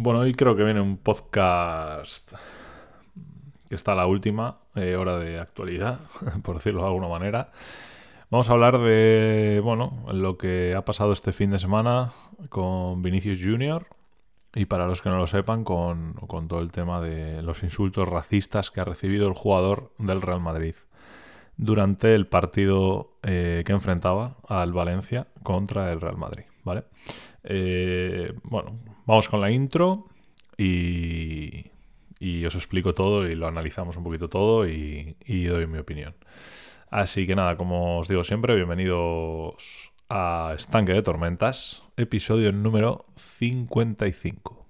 Bueno, hoy creo que viene un podcast que está a la última eh, hora de actualidad, por decirlo de alguna manera. Vamos a hablar de, bueno, lo que ha pasado este fin de semana con Vinicius Jr. y para los que no lo sepan, con, con todo el tema de los insultos racistas que ha recibido el jugador del Real Madrid durante el partido eh, que enfrentaba al Valencia contra el Real Madrid, ¿vale? Eh, bueno, vamos con la intro y, os explico todo y lo analizamos un poquito todo y, y doy mi opinión. Así que nada, como os digo siempre, bienvenidos a Estanque de Tormentas, episodio número 55.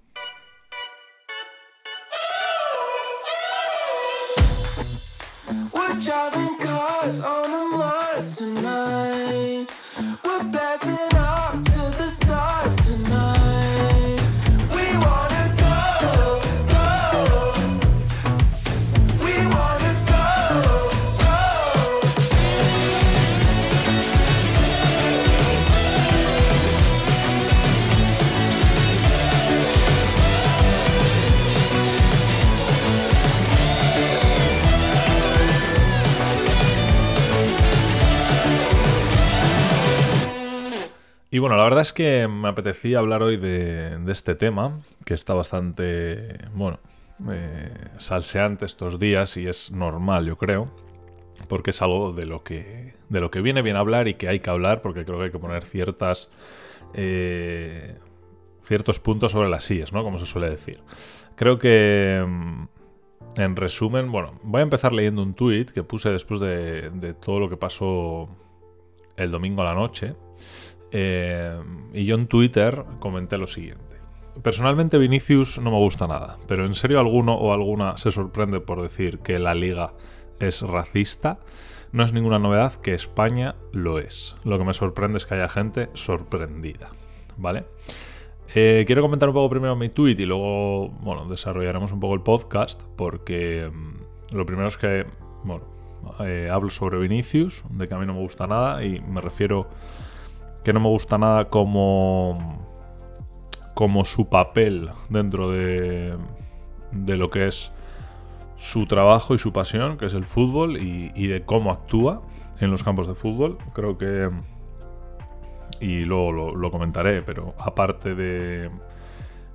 Y bueno, la verdad es que me apetecía hablar hoy de, este tema, que está bastante, bueno, eh, salseante estos días y es normal, yo creo, porque es algo de lo que, de lo que viene bien hablar y que hay que hablar, porque creo que hay que poner ciertas, eh, ciertos puntos sobre las sillas, ¿no? Como se suele decir. Creo que, mm, en resumen, bueno, voy a empezar leyendo un tuit que puse después de, de todo lo que pasó el domingo a la noche. Eh, y yo en Twitter comenté lo siguiente. Personalmente Vinicius no me gusta nada, pero en serio alguno o alguna se sorprende por decir que la liga es racista. No es ninguna novedad que España lo es. Lo que me sorprende es que haya gente sorprendida. ¿Vale? Eh, quiero comentar un poco primero mi tweet y luego, bueno, desarrollaremos un poco el podcast porque mm, lo primero es que, bueno, eh, hablo sobre Vinicius, de que a mí no me gusta nada y me refiero que no me gusta nada como como su papel dentro de, de lo que es su trabajo y su pasión, que es el fútbol, y, y de cómo actúa en los campos de fútbol. Creo que... Y luego lo, lo comentaré, pero aparte de,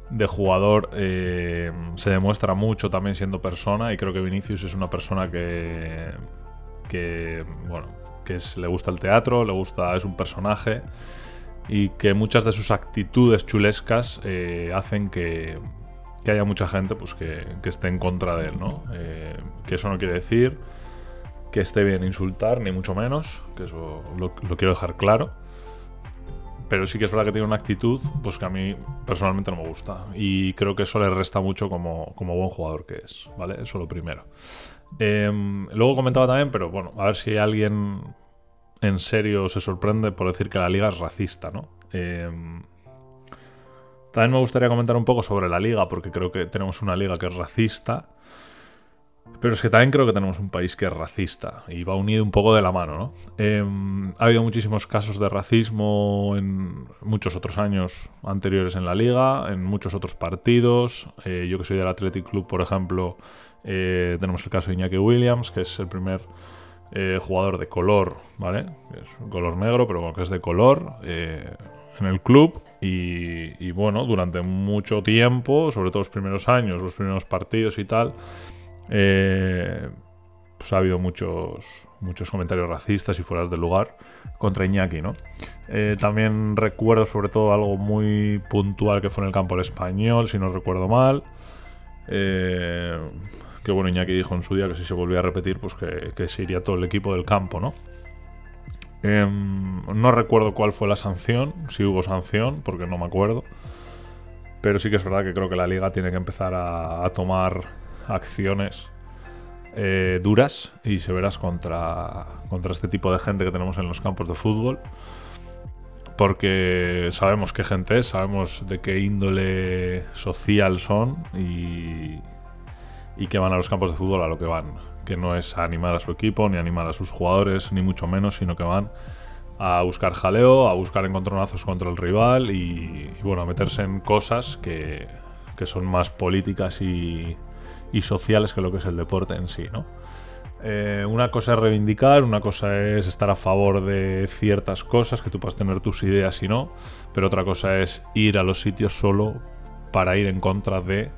de jugador, eh, se demuestra mucho también siendo persona, y creo que Vinicius es una persona que... que bueno, que le gusta el teatro, le gusta, es un personaje y que muchas de sus actitudes chulescas eh, hacen que, haya mucha gente pues, que, esté en contra de él, ¿no? Eh, que eso no quiere decir que esté bien insultar, ni mucho menos, que eso lo, lo, quiero dejar claro. Pero sí que es verdad que tiene una actitud pues que a mí personalmente no me gusta. Y creo que eso le resta mucho como, como buen jugador que es, ¿vale? Eso lo primero. Eh, luego comentaba también, pero bueno, a ver si alguien en serio se sorprende por decir que la liga es racista, ¿no? Eh, también me gustaría comentar un poco sobre la liga, porque creo que tenemos una liga que es racista. Pero es que también creo que tenemos un país que es racista y va unido un poco de la mano, ¿no? Eh, ha habido muchísimos casos de racismo en muchos otros años anteriores en la liga, en muchos otros partidos. Eh, yo que soy del Athletic Club, por ejemplo, eh, tenemos el caso de Iñaki Williams, que es el primer eh, jugador de color, ¿vale? Es un color negro, pero bueno, que es de color en el club. Y, y, bueno, durante mucho tiempo, sobre todo los primeros años, los primeros partidos y tal, eh, pues ha habido muchos, muchos comentarios racistas y fueras de lugar contra Iñaki, ¿no? también recuerdo sobre todo algo muy puntual que fue en el campo del español, si no recuerdo mal. Eh, que bueno, Iñaki dijo en su día que si se volvía a repetir, pues que, se iría todo el equipo del campo, ¿no? Eh, no recuerdo cuál fue la sanción, si hubo sanción, porque no me acuerdo. Pero sí que es verdad que creo que la liga tiene que empezar a tomar acciones eh, duras y severas contra, contra este tipo de gente que tenemos en los campos de fútbol. Porque sabemos qué gente es, sabemos de qué índole social son y, y que van a los campos de fútbol a lo que van. Que no es a animar a su equipo, ni animar a sus jugadores, ni mucho menos, sino que van a buscar jaleo, a buscar encontronazos contra el rival y, y bueno, a meterse en cosas que, que son más políticas y, y sociales que lo que es el deporte en sí, ¿no? Eh, una cosa es reivindicar, una cosa es estar a favor de ciertas cosas, que tú puedas tener tus ideas y no, pero otra cosa es ir a los sitios solo para ir en contra de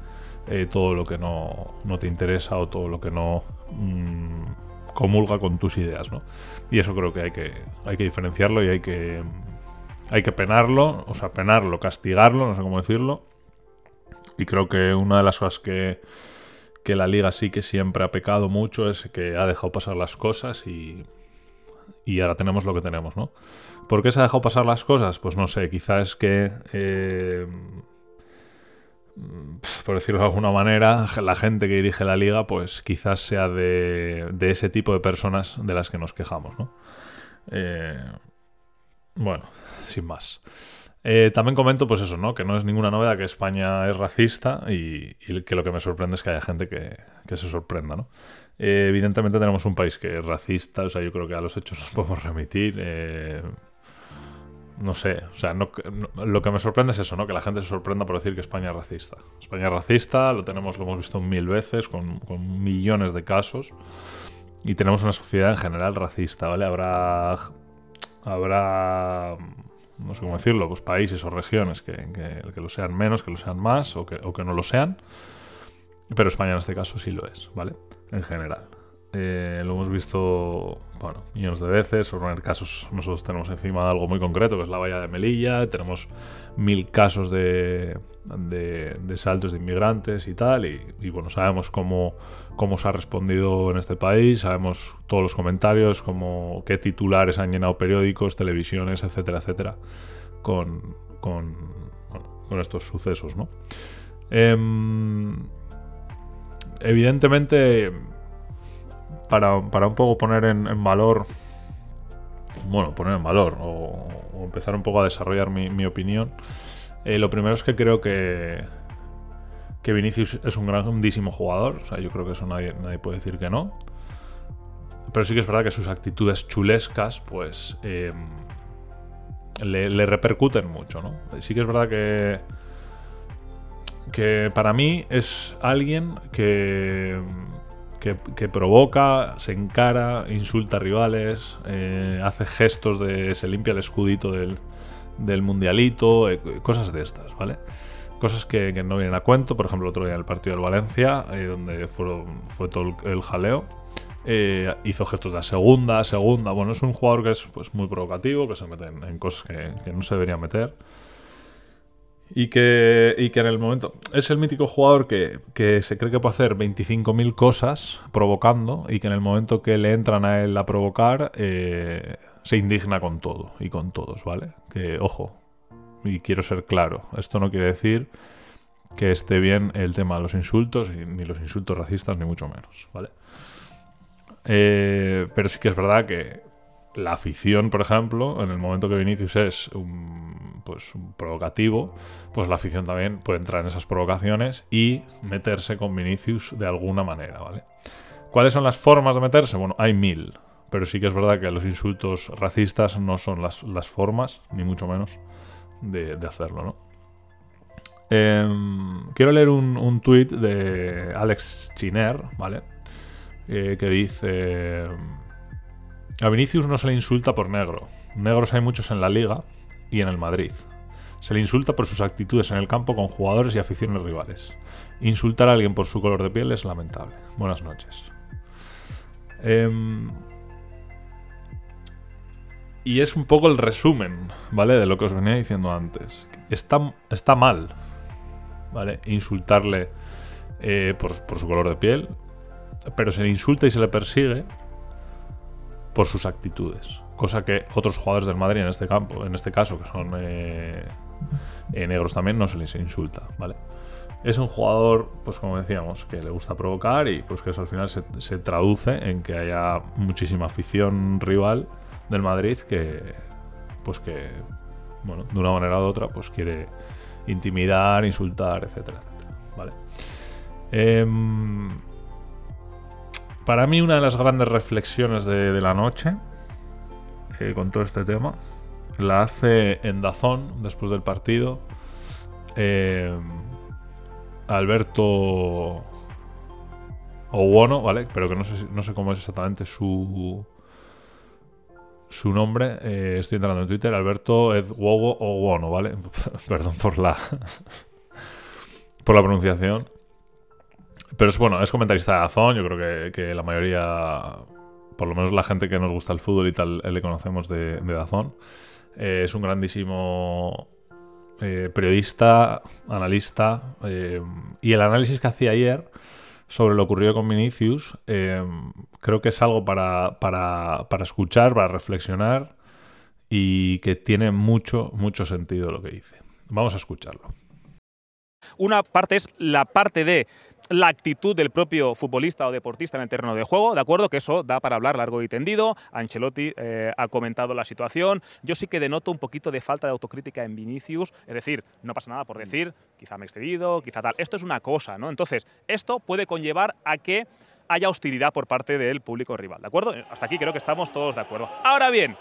eh, todo lo que no, te interesa o todo lo que no mm, comulga con tus ideas, ¿no? Y eso creo que hay que, hay que diferenciarlo y hay que, hay que penarlo, o sea, penarlo, castigarlo, no sé cómo decirlo. Y creo que una de las cosas que que la liga sí que siempre ha pecado mucho es que ha dejado pasar las cosas y, y ahora tenemos lo que tenemos, ¿no? ¿Por qué se ha dejado pasar las cosas? Pues no sé, quizás es que, eh, por decirlo de alguna manera, la gente que dirige la liga, pues quizás sea de, de ese tipo de personas de las que nos quejamos, ¿no? Eh, bueno, sin más. Eh, también comento, pues eso, ¿no? Que no es ninguna novedad que España es racista y, que lo que me sorprende es que haya gente que, se sorprenda, ¿no? Eh, evidentemente tenemos un país que es racista, o sea, yo creo que a los hechos nos podemos remitir. Eh, no sé, o sea, lo que me sorprende es eso, ¿no? Que la gente se sorprenda por decir que España es racista. España es racista, lo tenemos, lo hemos visto mil veces, con, con millones de casos. Y tenemos una sociedad en general racista, ¿vale? Habrá. Habrá no sé cómo decirlo, pues países o regiones que, que, lo sean menos, que lo sean más o que, o que no lo sean. Pero España en este caso sí lo es, ¿vale? En general. Eh, lo hemos visto, millones de veces. Por poner casos, nosotros tenemos encima algo muy concreto, que es la valla de Melilla. Tenemos mil casos de, de, saltos de inmigrantes y tal. Y, bueno, sabemos cómo, cómo se ha respondido en este país, sabemos todos los comentarios, cómo, qué titulares han llenado periódicos, televisiones, etcétera, etcétera, con, con, con estos sucesos, ¿no? Em, evidentemente para, un poco poner en, valor, bueno, poner en valor o, empezar un poco a desarrollar mi, opinión, eh, lo primero es que creo que, que Vinicius es un grandísimo jugador, o sea, yo creo que eso nadie, nadie puede decir que no. Pero sí que es verdad que sus actitudes chulescas, pues, em, le, le, repercuten mucho, ¿no? Sí que es verdad que, que para mí es alguien que que, provoca, se encara, insulta a rivales, eh, hace gestos de. se limpia el escudito del, mundialito, eh, cosas de estas, ¿vale? Cosas que, no vienen a cuento, por ejemplo, otro día en el partido del Valencia, eh, donde fue todo el, jaleo. hizo gestos de segunda, segunda. Bueno, es un jugador que es pues, muy provocativo, que se mete en, cosas que, que, no se debería meter. Y que, y que en el momento. Es el mítico jugador que, se cree que puede hacer 25.000 cosas provocando y que en el momento que le entran a él a provocar, eh, se indigna con todo y con todos, ¿vale? Que, ojo, y quiero ser claro, esto no quiere decir que esté bien el tema de los insultos, ni los insultos racistas, ni mucho menos, ¿vale? Eh, pero sí que es verdad que la afición, por ejemplo, en el momento que Vinicius es un, pues, provocativo, pues la afición también puede entrar en esas provocaciones y meterse con Vinicius de alguna manera, ¿vale? ¿Cuáles son las formas de meterse? Bueno, hay mil, pero sí que es verdad que los insultos racistas no son las, formas, ni mucho menos, de, hacerlo, ¿no? Em, quiero leer un, un tuit de Alex Chiner, ¿vale? Eh, que dice... A Vinicius no se le insulta por negro. Negros hay muchos en la liga y en el Madrid. Se le insulta por sus actitudes en el campo con jugadores y aficiones rivales. Insultar a alguien por su color de piel es lamentable. Buenas noches. Em, y es un poco el resumen, ¿vale? De lo que os venía diciendo antes. Está, está mal, ¿vale? Insultarle eh, por, por su color de piel, pero se le insulta y se le persigue por sus actitudes. Cosa que otros jugadores del Madrid en este campo, en este caso, que son eh, eh, negros también, no se les insulta, ¿vale? Es un jugador, pues como decíamos, que le gusta provocar y pues que eso al final se, traduce en que haya muchísima afición rival del Madrid que, pues que, bueno, de una manera u otra, pues quiere intimidar, insultar, etcétera, etcétera, ¿vale? Em, para mí una de las grandes reflexiones de, la noche eh, con todo este tema la hace en Dazón después del partido. Eh, Alberto Owono, ¿vale? Pero que no sé, no sé cómo es exactamente su su nombre. Eh, estoy entrando en Twitter, Alberto Edwogo Owono, ¿vale? Perdón por la por la pronunciación. Pero es bueno, es comentarista de Azón, yo creo que, la mayoría, por lo menos la gente que nos gusta el fútbol y tal, le conocemos de, de Dazón. Eh, es un grandísimo eh, periodista, analista, eh, y el análisis que hacía ayer sobre lo ocurrido con Vinicius, creo que es algo para, para, para, escuchar, para reflexionar y que tiene mucho, mucho sentido lo que dice. Vamos a escucharlo. Una parte es la parte de la actitud del propio futbolista o deportista en el terreno de juego, ¿de acuerdo? Que eso da para hablar largo y tendido. Ancelotti eh, ha comentado la situación. Yo sí que denoto un poquito de falta de autocrítica en Vinicius, es decir, no pasa nada por decir, quizá me he excedido, quizá tal. Esto es una cosa, ¿no? Entonces, esto puede conllevar a que haya hostilidad por parte del público rival, ¿de acuerdo? Hasta aquí creo que estamos todos de acuerdo. Ahora bien,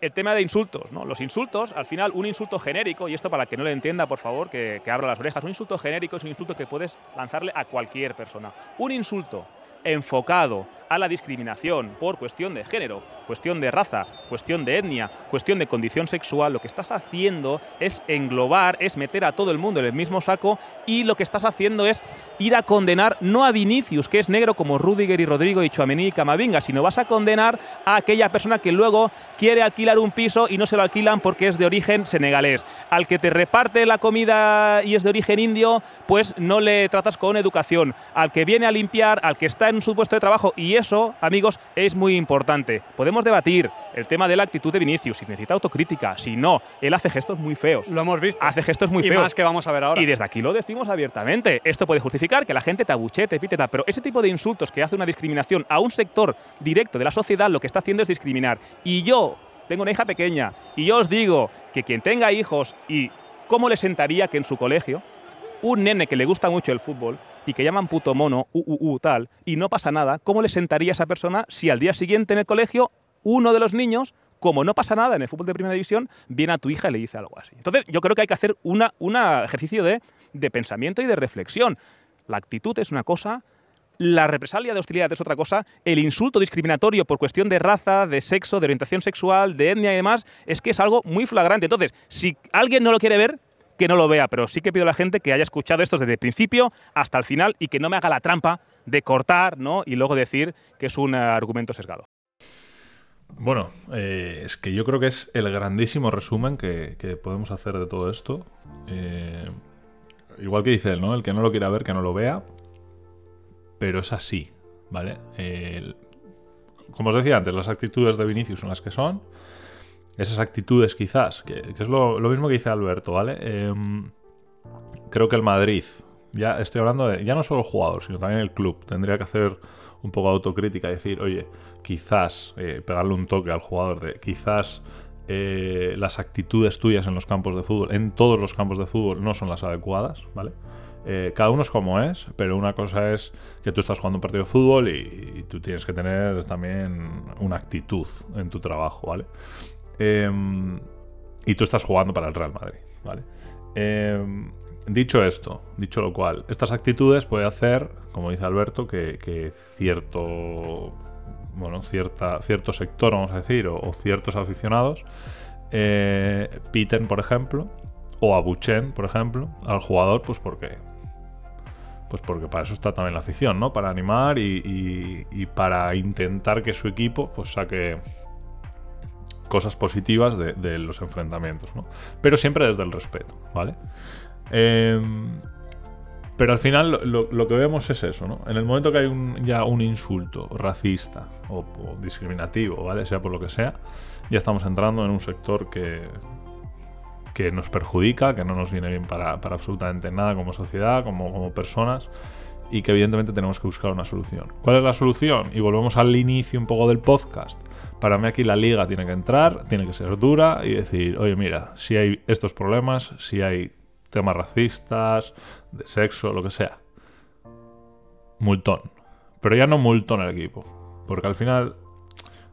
el tema de insultos, ¿no? Los insultos, al final, un insulto genérico, y esto para que no lo entienda, por favor, que, que abra las orejas, un insulto genérico es un insulto que puedes lanzarle a cualquier persona. Un insulto enfocado a la discriminación por cuestión de género, cuestión de raza, cuestión de etnia, cuestión de condición sexual, lo que estás haciendo es englobar, es meter a todo el mundo en el mismo saco y lo que estás haciendo es ir a condenar no a Vinicius, que es negro como Rudiger y Rodrigo y Chuamení y Camavinga, sino vas a condenar a aquella persona que luego quiere alquilar un piso y no se lo alquilan porque es de origen senegalés. Al que te reparte la comida y es de origen indio, pues no le tratas con educación. Al que viene a limpiar, al que está en su puesto de trabajo y eso, amigos, es muy importante. Podemos debatir el tema de la actitud de Vinicius, si necesita autocrítica, si no. Él hace gestos muy feos. Lo hemos visto. Hace gestos muy feos. Y más que vamos a ver ahora. Y desde aquí lo decimos abiertamente. Esto puede justificar que la gente te abuche, te pero ese tipo de insultos que hace una discriminación a un sector directo de la sociedad, lo que está haciendo es discriminar. Y yo tengo una hija pequeña y yo os digo que quien tenga hijos y cómo le sentaría que en su colegio un nene que le gusta mucho el fútbol y que llaman puto mono, u, u, u, tal, y no pasa nada, ¿cómo le sentaría a esa persona si al día siguiente en el colegio uno de los niños, como no pasa nada en el fútbol de primera división, viene a tu hija y le dice algo así? Entonces, yo creo que hay que hacer un ejercicio de, de pensamiento y de reflexión. La actitud es una cosa, la represalia de hostilidad es otra cosa, el insulto discriminatorio por cuestión de raza, de sexo, de orientación sexual, de etnia y demás, es que es algo muy flagrante. Entonces, si alguien no lo quiere ver, que no lo vea, pero sí que pido a la gente que haya escuchado esto desde el principio hasta el final y que no me haga la trampa de cortar ¿no? y luego decir que es un argumento sesgado. Bueno, eh, es que yo creo que es el grandísimo resumen que, podemos hacer de todo esto. Eh, igual que dice él, ¿no? El que no lo quiera ver, que no lo vea. Pero es así, ¿vale? como os decía antes, las actitudes de Vinicius son las que son esas actitudes quizás, que, es lo, mismo que dice Alberto, ¿vale? Em, creo que el Madrid, ya estoy hablando de, ya no solo el jugador, sino también el club, tendría que hacer un poco de autocrítica y decir, oye, quizás eh, pegarle un toque al jugador de quizás eh, las actitudes tuyas en los campos de fútbol, en todos los campos de fútbol, no son las adecuadas, ¿vale? Eh, cada uno es como es, pero una cosa es que tú estás jugando un partido de fútbol y, tú tienes que tener también una actitud en tu trabajo, ¿vale? Em, y tú estás jugando para el Real Madrid, ¿vale? Em, dicho esto, dicho lo cual, estas actitudes puede hacer, como dice Alberto, que, cierto, bueno, cierta, cierto sector, vamos a decir, o, ciertos aficionados eh, piten, por ejemplo, o abuchen, por ejemplo, al jugador, pues porque pues porque para eso está también la afición, ¿no? Para animar y, y para intentar que su equipo pues saque cosas positivas de, los enfrentamientos, ¿no? Pero siempre desde el respeto, ¿vale? Em, pero al final lo, que vemos es eso, ¿no? En el momento que hay un, ya un insulto racista o, discriminativo, ¿vale? Sea por lo que sea, ya estamos entrando en un sector que, que nos perjudica, que no nos viene bien para, absolutamente nada como sociedad, como personas y que evidentemente tenemos que buscar una solución. ¿Cuál es la solución? Y volvemos al inicio un poco del podcast. Para mí aquí la liga tiene que entrar, tiene que ser dura y decir, oye mira, si hay estos problemas, si hay temas racistas, de sexo, lo que sea, multón. Pero ya no multón el equipo. Porque al final,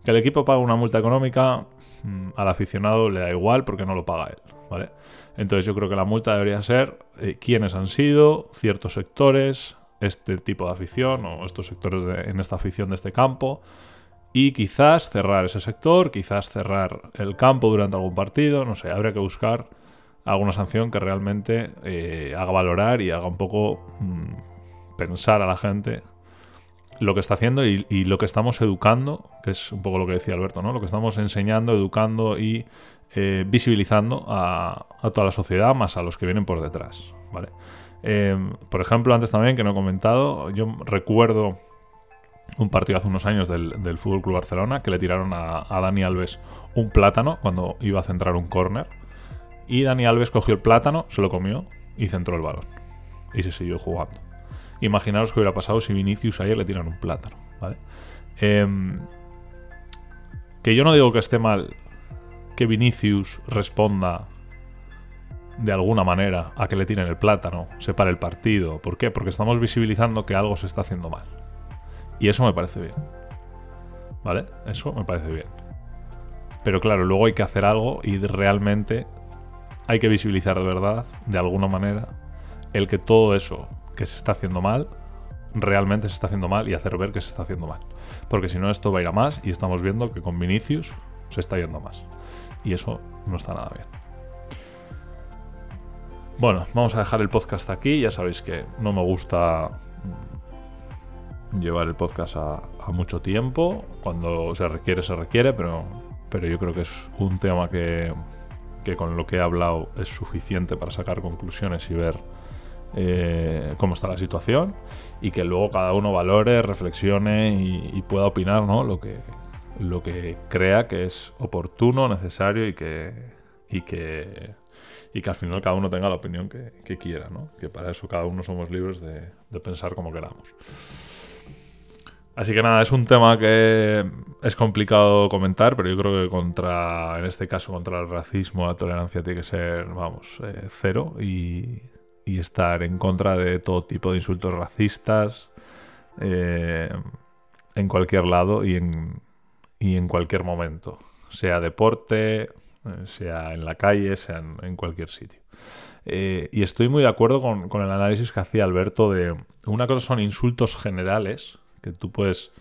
que el equipo pague una multa económica, mm, al aficionado le da igual porque no lo paga él. ¿vale? Entonces yo creo que la multa debería ser eh, quiénes han sido, ciertos sectores, este tipo de afición o estos sectores en esta afición de este campo y quizás cerrar ese sector, quizás cerrar el campo durante algún partido, no sé, habría que buscar alguna sanción que realmente eh, haga valorar y haga un poco mm, pensar a la gente lo que está haciendo y, lo que estamos educando, que es un poco lo que decía Alberto, ¿no? Lo que estamos enseñando, educando y eh, visibilizando a, toda la sociedad, más a los que vienen por detrás, ¿vale? Em, por ejemplo, antes también, que no he comentado, yo recuerdo un partido hace unos años del, del Fútbol Club Barcelona que le tiraron a, Dani Alves un plátano cuando iba a centrar un córner. Y Dani Alves cogió el plátano, se lo comió y centró el balón. Y se siguió jugando. Imaginaros qué hubiera pasado si Vinicius ayer le tiran un plátano. Em, que yo no digo que esté mal que Vinicius responda de alguna manera a que le tiren el plátano, separe el partido. ¿Por qué? Porque estamos visibilizando que algo se está haciendo mal. Y eso me parece bien. ¿Vale? Eso me parece bien. Pero claro, luego hay que hacer algo y realmente hay que visibilizar de verdad, de alguna manera, el que todo eso que se está haciendo mal, realmente se está haciendo mal y hacer ver que se está haciendo mal. Porque si no, esto va a ir a más y estamos viendo que con Vinicius se está yendo más. Y eso no está nada bien. Bueno, vamos a dejar el podcast aquí. Ya sabéis que no me gusta mm, llevar el podcast a, mucho tiempo. Cuando se requiere, se requiere, pero, pero yo creo que es un tema que, que con lo que he hablado es suficiente para sacar conclusiones y ver eh, cómo está la situación y que luego cada uno valore, reflexione y, pueda opinar ¿no? lo, que, lo que crea que es oportuno, necesario y que, y que, y que al final cada uno tenga la opinión que, quiera, ¿no? que para eso cada uno somos libres de, pensar como queramos. Así que nada, es un tema que es complicado comentar, pero yo creo que contra, en este caso, contra el racismo, la tolerancia tiene que ser, vamos, eh, cero y, estar en contra de todo tipo de insultos racistas eh, en cualquier lado y en, y en cualquier momento, sea deporte, sea en la calle, sea en, cualquier sitio. Eh, y estoy muy de acuerdo con, con el análisis que hacía Alberto de una cosa son insultos generales, que tú puedes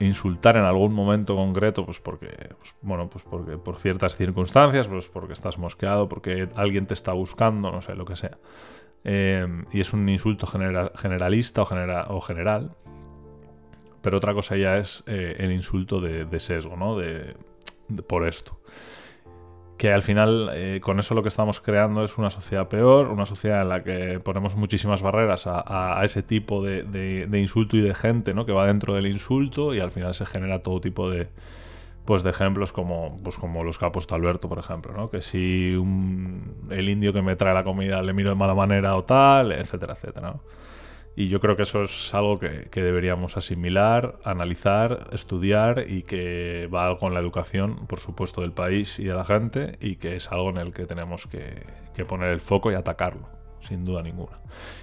insultar en algún momento concreto, pues porque, pues, bueno, pues porque por ciertas circunstancias, pues porque estás mosqueado, porque alguien te está buscando, no sé, lo que sea. Eh, y es un insulto generalista o, o, general. Pero otra cosa ya es eh, el insulto de, sesgo, ¿no? de, por esto que al final eh, con eso lo que estamos creando es una sociedad peor, una sociedad en la que ponemos muchísimas barreras a, ese tipo de, insulto y de gente ¿no? que va dentro del insulto y al final se genera todo tipo de, pues de ejemplos como, pues como los que ha puesto Alberto, por ejemplo, ¿no? que si el indio que me trae la comida le miro de mala manera o tal, etcétera, etcétera. ¿no? Y yo creo que eso es algo que, deberíamos asimilar, analizar, estudiar y que va con la educación, por supuesto, del país y de la gente y que es algo en el que tenemos que, poner el foco y atacarlo, sin duda ninguna.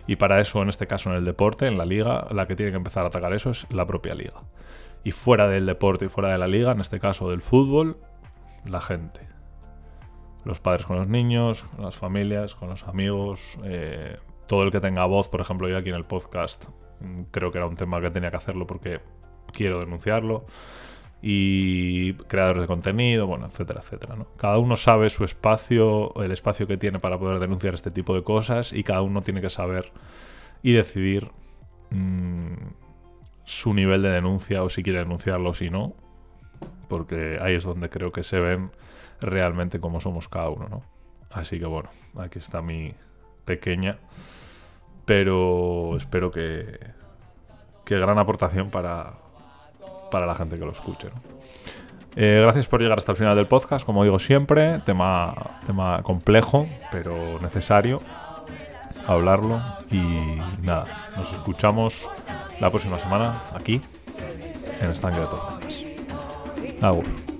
Y para eso, en este caso, en el deporte, en la liga, la que tiene que empezar a atacar eso es la propia liga. Y fuera del deporte y fuera de la liga, en este caso del fútbol, la gente. Los padres con los niños, las familias, con los amigos, eh, todo el que tenga voz, por ejemplo, yo aquí en el podcast, mm, creo que era un tema que tenía que hacerlo porque quiero denunciarlo. Y creadores de contenido, bueno, etcétera, etcétera. Cada uno sabe su espacio, el espacio que tiene para poder denunciar este tipo de cosas y cada uno tiene que saber y decidir mm, su nivel de denuncia o si quiere denunciarlo o si no. Porque ahí es donde creo que se ven realmente cómo somos cada uno, ¿no? Así que bueno, aquí está mi pequeña pero espero que, que gran aportación para, para la gente que lo escuche. Eh, gracias por llegar hasta el final del podcast, como digo siempre, tema, tema complejo, pero necesario hablarlo y nada, nos escuchamos la próxima semana aquí en Estanque de Tormentas. Agur.